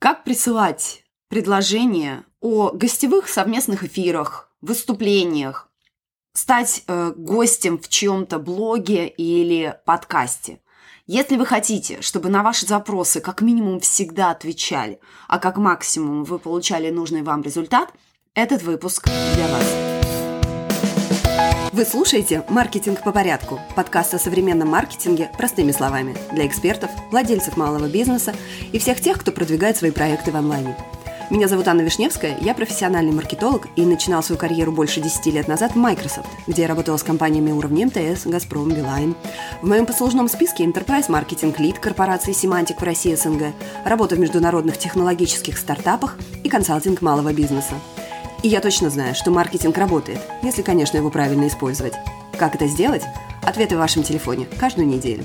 Как присылать предложения о гостевых совместных эфирах, выступлениях, стать э, гостем в чьем-то блоге или подкасте. Если вы хотите, чтобы на ваши запросы как минимум всегда отвечали, а как максимум вы получали нужный вам результат, этот выпуск для вас. Вы слушаете «Маркетинг по порядку» – подкаст о современном маркетинге простыми словами для экспертов, владельцев малого бизнеса и всех тех, кто продвигает свои проекты в онлайне. Меня зовут Анна Вишневская, я профессиональный маркетолог и начинал свою карьеру больше 10 лет назад в Microsoft, где я работала с компаниями уровня МТС, Газпром, Билайн. В моем послужном списке Enterprise Marketing Lead корпорации Semantic в России СНГ, работа в международных технологических стартапах и консалтинг малого бизнеса – и я точно знаю, что маркетинг работает, если, конечно, его правильно использовать. Как это сделать? Ответы в вашем телефоне каждую неделю.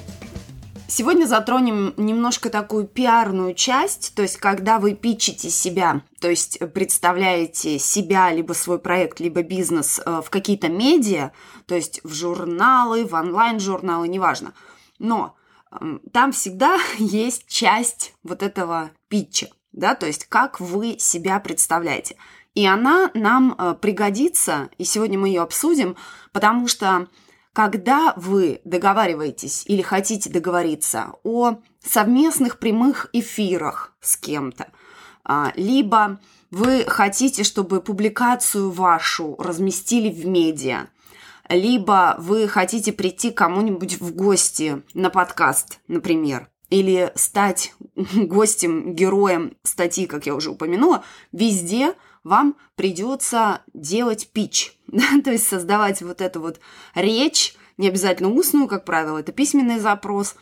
Сегодня затронем немножко такую пиарную часть, то есть когда вы пичите себя, то есть представляете себя, либо свой проект, либо бизнес э, в какие-то медиа, то есть в журналы, в онлайн-журналы, неважно. Но эм, там всегда есть часть вот этого питча, да, то есть как вы себя представляете. И она нам э, пригодится, и сегодня мы ее обсудим, потому что когда вы договариваетесь или хотите договориться о совместных прямых эфирах с кем-то, а, либо вы хотите, чтобы публикацию вашу разместили в медиа, либо вы хотите прийти кому-нибудь в гости на подкаст, например, или стать гостем, героем статьи, как я уже упомянула, везде вам придется делать пич, да? то есть создавать вот эту вот речь, не обязательно устную, как правило, это письменный запрос,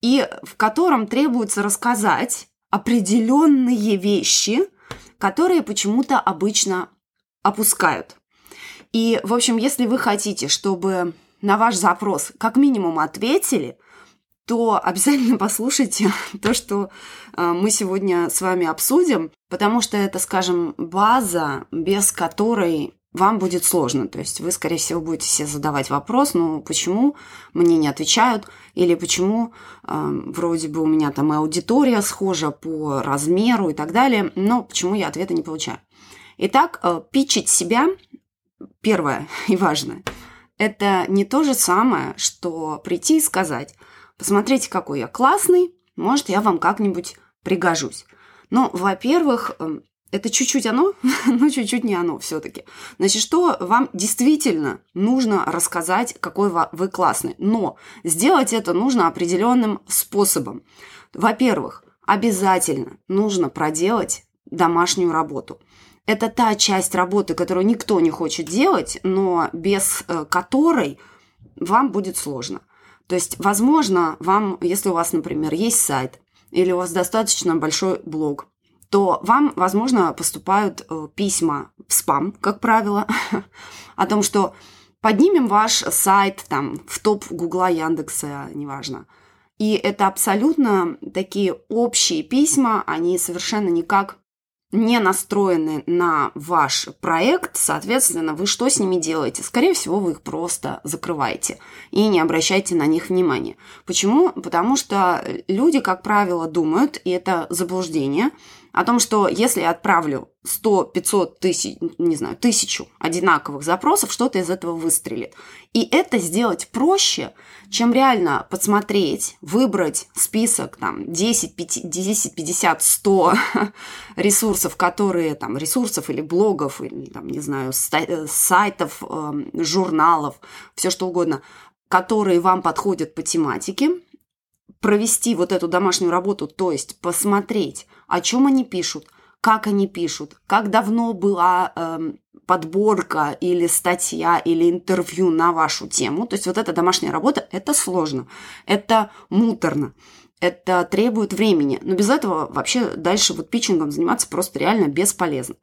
и в котором требуется рассказать определенные вещи, которые почему-то обычно опускают. И, в общем, если вы хотите, чтобы на ваш запрос как минимум ответили, то обязательно послушайте то, что э, мы сегодня с вами обсудим, потому что это, скажем, база, без которой вам будет сложно. То есть вы, скорее всего, будете себе задавать вопрос, ну почему мне не отвечают, или почему э, вроде бы у меня там и аудитория схожа по размеру и так далее, но почему я ответа не получаю. Итак, э, питчить себя, первое и важное, это не то же самое, что прийти и сказать – Посмотрите, какой я классный, может, я вам как-нибудь пригожусь. Ну, во-первых, эм, это чуть-чуть оно, но чуть-чуть не оно все-таки. Значит, что вам действительно нужно рассказать, какой вы классный. Но сделать это нужно определенным способом. Во-первых, обязательно нужно проделать домашнюю работу. Это та часть работы, которую никто не хочет делать, но без э, которой вам будет сложно – то есть, возможно, вам, если у вас, например, есть сайт или у вас достаточно большой блог, то вам, возможно, поступают э, письма в спам, как правило, о том, что поднимем ваш сайт там в топ Гугла, Яндекса, неважно. И это абсолютно такие общие письма, они совершенно никак не настроены на ваш проект, соответственно, вы что с ними делаете? Скорее всего, вы их просто закрываете и не обращайте на них внимания. Почему? Потому что люди, как правило, думают, и это заблуждение, о том, что если я отправлю 100, 500 тысяч, не знаю, тысячу одинаковых запросов, что-то из этого выстрелит. И это сделать проще, чем реально подсмотреть, выбрать список там 10, 50, 10 50, 100 ресурсов, которые там, ресурсов или блогов, или там, не знаю, э, сайтов, эм, журналов, все что угодно, которые вам подходят по тематике, провести вот эту домашнюю работу, то есть посмотреть, о чем они пишут, как они пишут, как давно была э, подборка или статья или интервью на вашу тему. То есть вот эта домашняя работа – это сложно, это муторно, это требует времени. Но без этого вообще дальше вот питчингом заниматься просто реально бесполезно.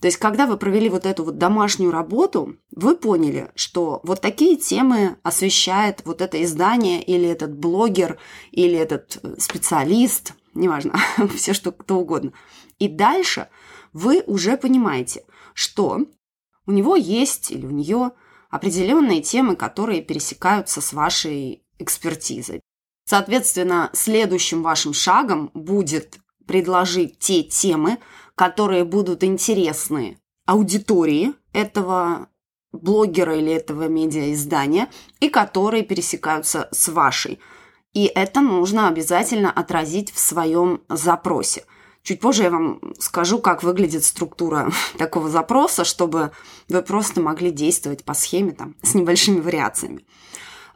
То есть, когда вы провели вот эту вот домашнюю работу, вы поняли, что вот такие темы освещает вот это издание или этот блогер, или этот э, специалист, неважно, все что кто угодно. И дальше вы уже понимаете, что у него есть или у нее определенные темы, которые пересекаются с вашей экспертизой. Соответственно, следующим вашим шагом будет предложить те темы, которые будут интересны аудитории этого блогера или этого медиаиздания и которые пересекаются с вашей. И это нужно обязательно отразить в своем запросе. Чуть позже я вам скажу, как выглядит структура такого запроса, чтобы вы просто могли действовать по схеме там, с небольшими вариациями.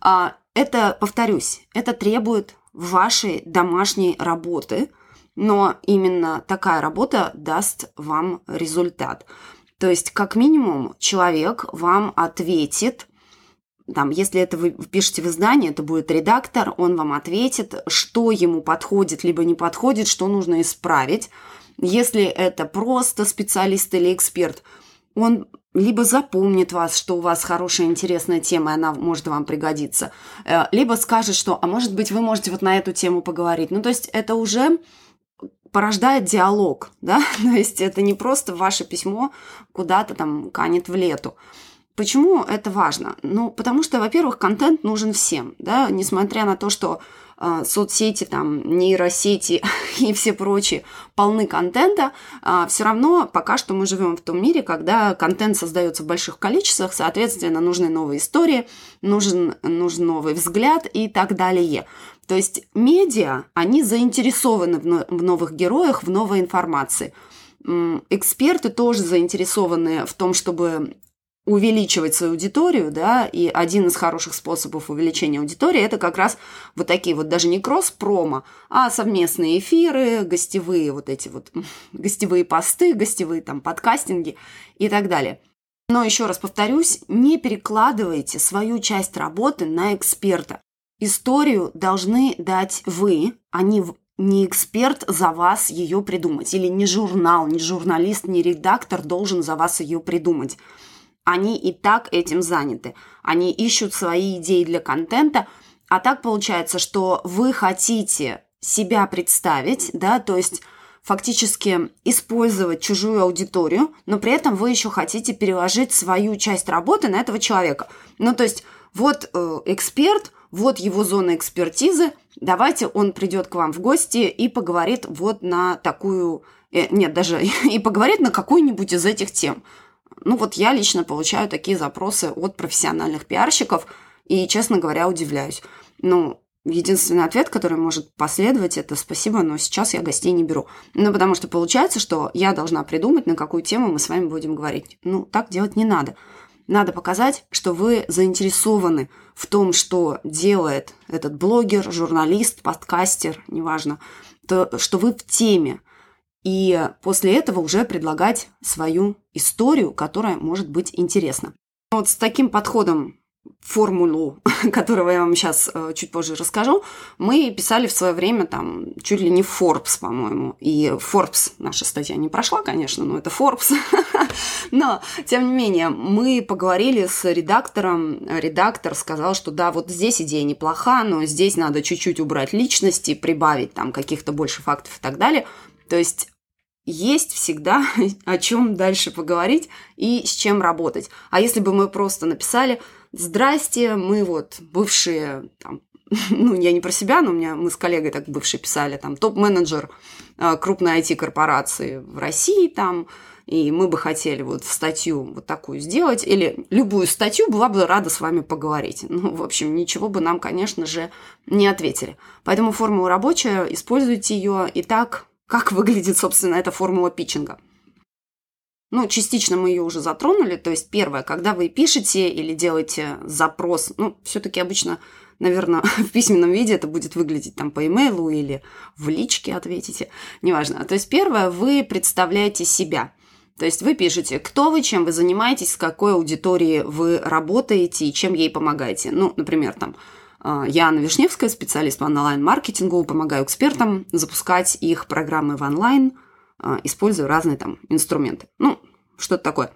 А, это, повторюсь, это требует вашей домашней работы, но именно такая работа даст вам результат. То есть, как минимум, человек вам ответит, там, если это вы пишете в издании, это будет редактор, он вам ответит, что ему подходит, либо не подходит, что нужно исправить. Если это просто специалист или эксперт, он либо запомнит вас, что у вас хорошая, интересная тема, и она может вам пригодиться, э, либо скажет, что, а может быть, вы можете вот на эту тему поговорить. Ну, то есть это уже порождает диалог, да, то есть это не просто ваше письмо куда-то там канет в лету. Почему это важно? Ну, потому что, во-первых, контент нужен всем, да, несмотря на то, что э, соцсети, там, нейросети и все прочие полны контента, а, все равно пока что мы живем в том мире, когда контент создается в больших количествах, соответственно, нужны новые истории, нужен, нужен новый взгляд и так далее. То есть медиа, они заинтересованы в новых героях, в новой информации. Эксперты тоже заинтересованы в том, чтобы увеличивать свою аудиторию, да, и один из хороших способов увеличения аудитории это как раз вот такие вот даже не кросс-промо, а совместные эфиры, гостевые вот эти вот гостевые посты, гостевые там подкастинги и так далее. Но еще раз повторюсь, не перекладывайте свою часть работы на эксперта. Историю должны дать вы, а не, не эксперт за вас ее придумать. Или не журнал, не журналист, не редактор должен за вас ее придумать. Они и так этим заняты. Они ищут свои идеи для контента, а так получается, что вы хотите себя представить, да, то есть фактически использовать чужую аудиторию, но при этом вы еще хотите переложить свою часть работы на этого человека. Ну, то есть вот э, эксперт, вот его зона экспертизы, давайте он придет к вам в гости и поговорит вот на такую, э, нет, даже и поговорит на какую-нибудь из этих тем. Ну вот я лично получаю такие запросы от профессиональных пиарщиков и, честно говоря, удивляюсь. Ну, единственный ответ, который может последовать, это спасибо, но сейчас я гостей не беру. Ну, потому что получается, что я должна придумать, на какую тему мы с вами будем говорить. Ну, так делать не надо. Надо показать, что вы заинтересованы в том, что делает этот блогер, журналист, подкастер, неважно, то, что вы в теме – и после этого уже предлагать свою историю, которая может быть интересна. Вот с таким подходом формулу, которого я вам сейчас э, чуть позже расскажу, мы писали в свое время там чуть ли не Forbes, по-моему. И Forbes, наша статья не прошла, конечно, но это Forbes. но, тем не менее, мы поговорили с редактором. Редактор сказал, что да, вот здесь идея неплоха, но здесь надо чуть-чуть убрать личности, прибавить там каких-то больше фактов и так далее. То есть есть всегда о чем дальше поговорить и с чем работать. А если бы мы просто написали «Здрасте, мы вот бывшие там, ну, я не про себя, но у меня мы с коллегой так бывшие писали, там, топ-менеджер э, крупной IT-корпорации в России, там, и мы бы хотели вот статью вот такую сделать, или любую статью, была бы рада с вами поговорить. Ну, в общем, ничего бы нам, конечно же, не ответили. Поэтому формула рабочая, используйте ее, и так как выглядит, собственно, эта формула питчинга. Ну, частично мы ее уже затронули. То есть, первое, когда вы пишете или делаете запрос, ну, все-таки обычно, наверное, в письменном виде это будет выглядеть там по имейлу или в личке ответите, неважно. То есть, первое, вы представляете себя. То есть вы пишете, кто вы, чем вы занимаетесь, с какой аудиторией вы работаете и чем ей помогаете. Ну, например, там, а, я Анна Вишневская, специалист по онлайн-маркетингу, помогаю экспертам запускать их программы в онлайн, а, используя разные там инструменты. Ну, что-то такое.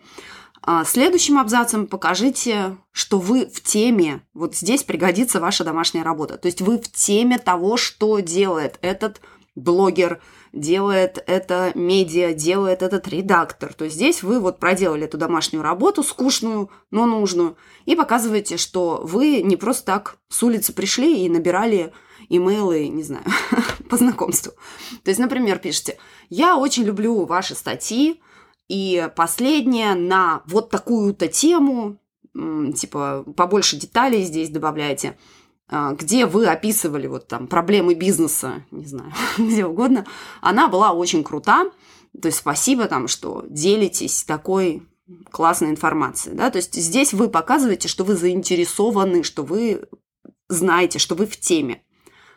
А, следующим абзацем покажите, что вы в теме. Вот здесь пригодится ваша домашняя работа. То есть вы в теме того, что делает этот блогер, делает это медиа, делает этот редактор. То есть здесь вы вот проделали эту домашнюю работу, скучную, но нужную, и показываете, что вы не просто так с улицы пришли и набирали имейлы, не знаю, по знакомству. То есть, например, пишите, я очень люблю ваши статьи, и последняя на вот такую-то тему, типа побольше деталей здесь добавляйте, а, где вы описывали вот там проблемы бизнеса, не знаю, где угодно, она была очень крута. То есть спасибо там, что делитесь такой классной информацией. Да? То есть здесь вы показываете, что вы заинтересованы, что вы знаете, что вы в теме.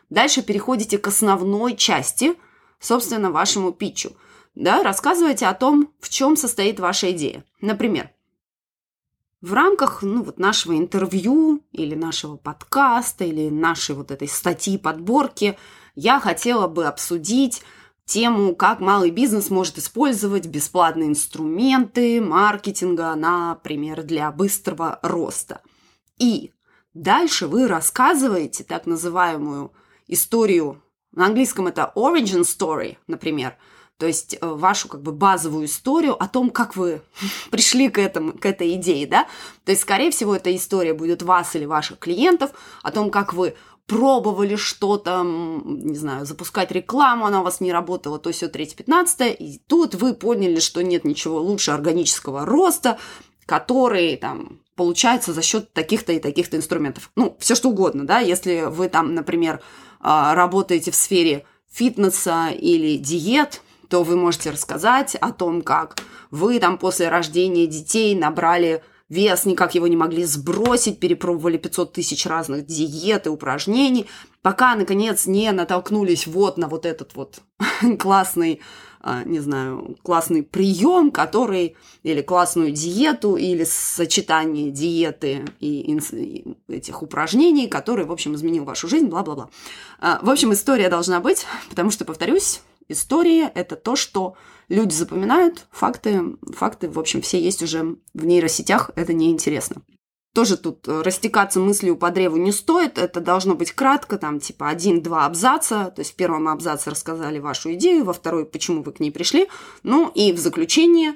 Дальше переходите к основной части, собственно, вашему питчу. Да? Рассказывайте о том, в чем состоит ваша идея. Например, в рамках ну, вот нашего интервью или нашего подкаста или нашей вот этой статьи подборки я хотела бы обсудить тему, как малый бизнес может использовать бесплатные инструменты маркетинга, например, для быстрого роста. И дальше вы рассказываете так называемую историю, на английском это origin story, например, то есть э, вашу как бы базовую историю о том, как вы пришли к, этому, к этой идее, да. То есть, скорее всего, эта история будет вас или ваших клиентов, о том, как вы пробовали что-то, не знаю, запускать рекламу, она у вас не работала, то все 3-15, и тут вы поняли, что нет ничего лучше органического роста, который там получается за счет таких-то и таких-то инструментов. Ну, все что угодно, да, если вы там, например, а, работаете в сфере фитнеса или диет, то вы можете рассказать о том, как вы там после рождения детей набрали вес, никак его не могли сбросить, перепробовали 500 тысяч разных диет и упражнений, пока, наконец, не натолкнулись вот на вот этот вот классный, а, не знаю, классный прием, который, или классную диету, или сочетание диеты и этих упражнений, который, в общем, изменил вашу жизнь, бла-бла-бла. А, в общем, история должна быть, потому что, повторюсь, история – это то, что люди запоминают, факты, факты, в общем, все есть уже в нейросетях, это неинтересно. Тоже тут э, растекаться мыслью по древу не стоит, это должно быть кратко, там типа один-два абзаца, то есть в первом абзаце рассказали вашу идею, во второй, почему вы к ней пришли, ну и в заключение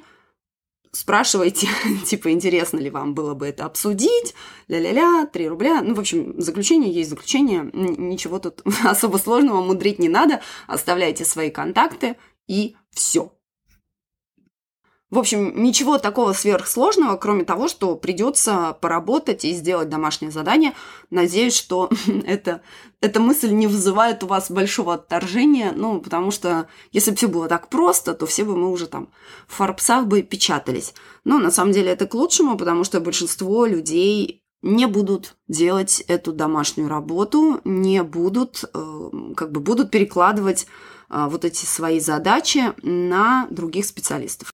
спрашивайте, типа, интересно ли вам было бы это обсудить, ля-ля-ля, 3 рубля. Ну, в общем, заключение есть заключение, ничего тут особо сложного мудрить не надо, оставляйте свои контакты и все. В общем, ничего такого сверхсложного, кроме того, что придется поработать и сделать домашнее задание. Надеюсь, что это, эта мысль не вызывает у вас большого отторжения, ну, потому что если бы все было так просто, то все бы мы уже там в фарпсах бы печатались. Но на самом деле это к лучшему, потому что большинство людей не будут делать эту домашнюю работу, не будут, э, как бы будут перекладывать э, вот эти свои задачи на других специалистов.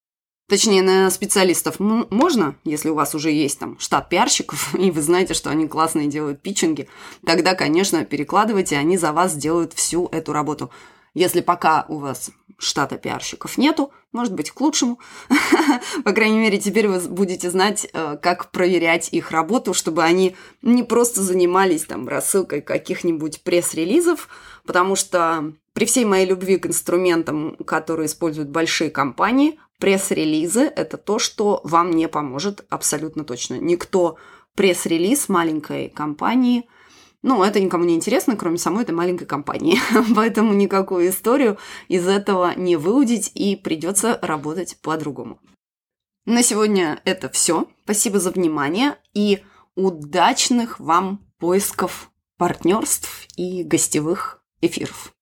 Точнее, на специалистов можно, если у вас уже есть там штат пиарщиков, и вы знаете, что они классные делают питчинги, тогда, конечно, перекладывайте, они за вас сделают всю эту работу. Если пока у вас штата пиарщиков нету, может быть, к лучшему. По крайней мере, теперь вы будете знать, э, как проверять их работу, чтобы они не просто занимались там рассылкой каких-нибудь пресс-релизов, потому что при всей моей любви к инструментам, которые используют большие компании, Пресс-релизы – это то, что вам не поможет абсолютно точно. Никто пресс-релиз маленькой компании – ну, это никому не интересно, кроме самой этой маленькой компании. Поэтому никакую историю из этого не выудить и придется работать по-другому. На сегодня это все. Спасибо за внимание и удачных вам поисков партнерств и гостевых эфиров.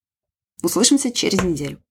Услышимся через неделю.